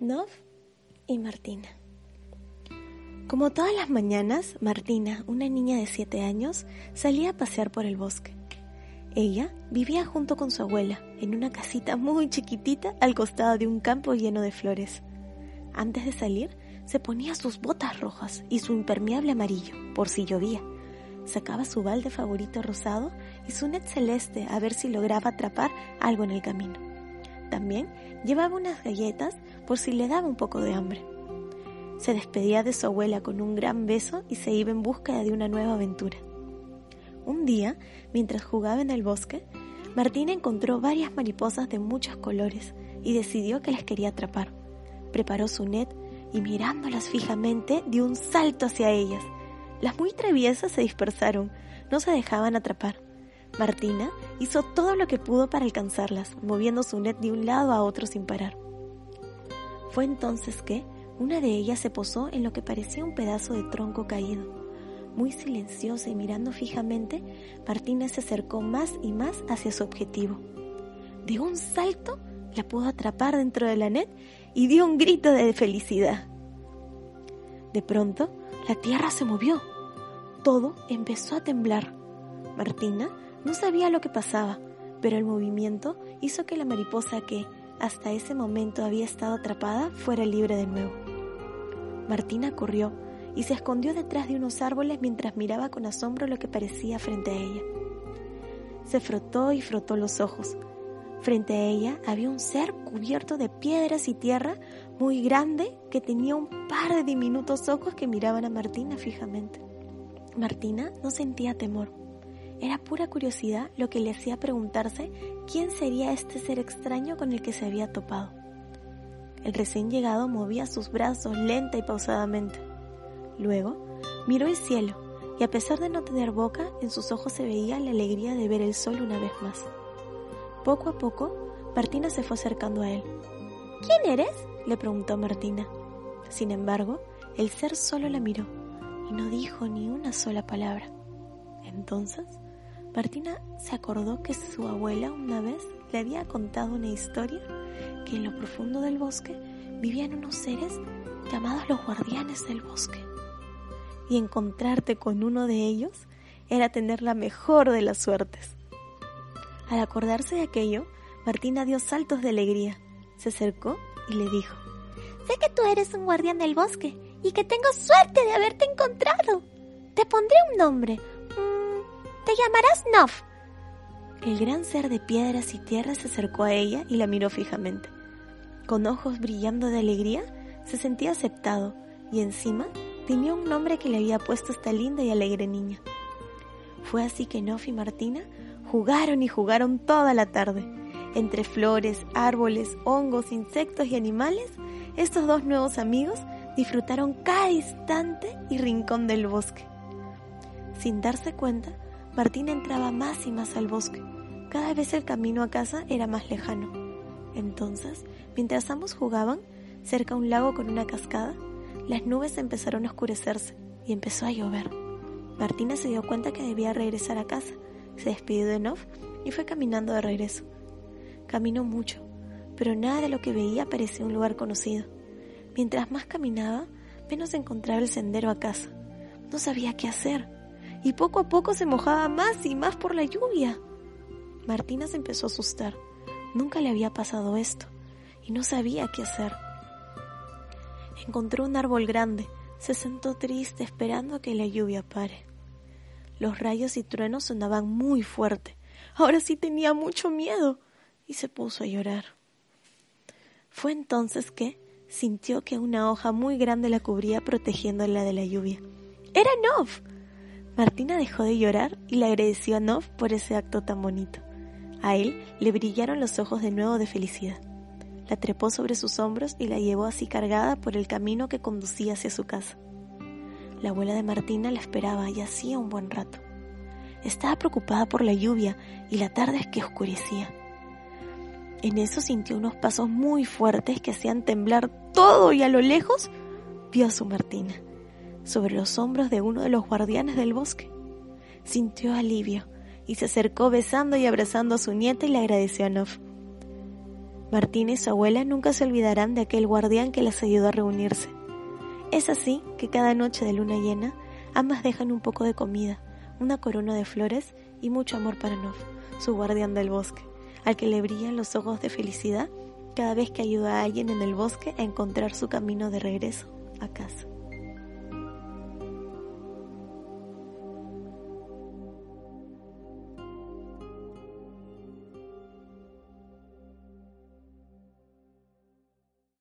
Nov y Martina. Como todas las mañanas, Martina, una niña de siete años, salía a pasear por el bosque. Ella vivía junto con su abuela, en una casita muy chiquitita al costado de un campo lleno de flores. Antes de salir, se ponía sus botas rojas y su impermeable amarillo, por si llovía. Sacaba su balde favorito rosado y su net celeste a ver si lograba atrapar algo en el camino. También llevaba unas galletas por si le daba un poco de hambre. Se despedía de su abuela con un gran beso y se iba en busca de una nueva aventura. Un día, mientras jugaba en el bosque, Martina encontró varias mariposas de muchos colores y decidió que las quería atrapar. Preparó su net y mirándolas fijamente dio un salto hacia ellas. Las muy traviesas se dispersaron, no se dejaban atrapar. Martina hizo todo lo que pudo para alcanzarlas, moviendo su net de un lado a otro sin parar. Fue entonces que una de ellas se posó en lo que parecía un pedazo de tronco caído. Muy silenciosa y mirando fijamente, Martina se acercó más y más hacia su objetivo. De un salto, la pudo atrapar dentro de la net y dio un grito de felicidad. De pronto, la tierra se movió. Todo empezó a temblar. Martina no sabía lo que pasaba, pero el movimiento hizo que la mariposa que hasta ese momento había estado atrapada fuera libre de nuevo. Martina corrió y se escondió detrás de unos árboles mientras miraba con asombro lo que parecía frente a ella. Se frotó y frotó los ojos. Frente a ella había un ser cubierto de piedras y tierra muy grande que tenía un par de diminutos ojos que miraban a Martina fijamente. Martina no sentía temor. Era pura curiosidad lo que le hacía preguntarse quién sería este ser extraño con el que se había topado. El recién llegado movía sus brazos lenta y pausadamente. Luego miró el cielo y a pesar de no tener boca, en sus ojos se veía la alegría de ver el sol una vez más. Poco a poco, Martina se fue acercando a él. ¿Quién eres? le preguntó Martina. Sin embargo, el ser solo la miró y no dijo ni una sola palabra. Entonces, Martina se acordó que su abuela una vez le había contado una historia que en lo profundo del bosque vivían unos seres llamados los guardianes del bosque. Y encontrarte con uno de ellos era tener la mejor de las suertes. Al acordarse de aquello, Martina dio saltos de alegría. Se acercó y le dijo, Sé que tú eres un guardián del bosque y que tengo suerte de haberte encontrado. Te pondré un nombre, llamarás Nov. El gran ser de piedras y tierra se acercó a ella y la miró fijamente. Con ojos brillando de alegría, se sentía aceptado y encima tenía un nombre que le había puesto esta linda y alegre niña. Fue así que Nov y Martina jugaron y jugaron toda la tarde. Entre flores, árboles, hongos, insectos y animales, estos dos nuevos amigos disfrutaron cada instante y rincón del bosque. Sin darse cuenta, Martina entraba más y más al bosque. Cada vez el camino a casa era más lejano. Entonces, mientras ambos jugaban, cerca a un lago con una cascada, las nubes empezaron a oscurecerse y empezó a llover. Martina se dio cuenta que debía regresar a casa, se despidió de Nov y fue caminando de regreso. Caminó mucho, pero nada de lo que veía parecía un lugar conocido. Mientras más caminaba, menos encontraba el sendero a casa. No sabía qué hacer y poco a poco se mojaba más y más por la lluvia. Martina se empezó a asustar. Nunca le había pasado esto y no sabía qué hacer. Encontró un árbol grande, se sentó triste esperando a que la lluvia pare. Los rayos y truenos sonaban muy fuerte. Ahora sí tenía mucho miedo y se puso a llorar. Fue entonces que sintió que una hoja muy grande la cubría protegiéndola de la lluvia. Era Nov. Martina dejó de llorar y le agradeció a Nov por ese acto tan bonito. A él le brillaron los ojos de nuevo de felicidad. La trepó sobre sus hombros y la llevó así cargada por el camino que conducía hacia su casa. La abuela de Martina la esperaba y hacía un buen rato. Estaba preocupada por la lluvia y la tarde es que oscurecía. En eso sintió unos pasos muy fuertes que hacían temblar todo y a lo lejos vio a su Martina sobre los hombros de uno de los guardianes del bosque. Sintió alivio y se acercó besando y abrazando a su nieta y le agradeció a Nov. Martina y su abuela nunca se olvidarán de aquel guardián que las ayudó a reunirse. Es así que cada noche de luna llena, ambas dejan un poco de comida, una corona de flores y mucho amor para Nov, su guardián del bosque, al que le brillan los ojos de felicidad cada vez que ayuda a alguien en el bosque a encontrar su camino de regreso a casa.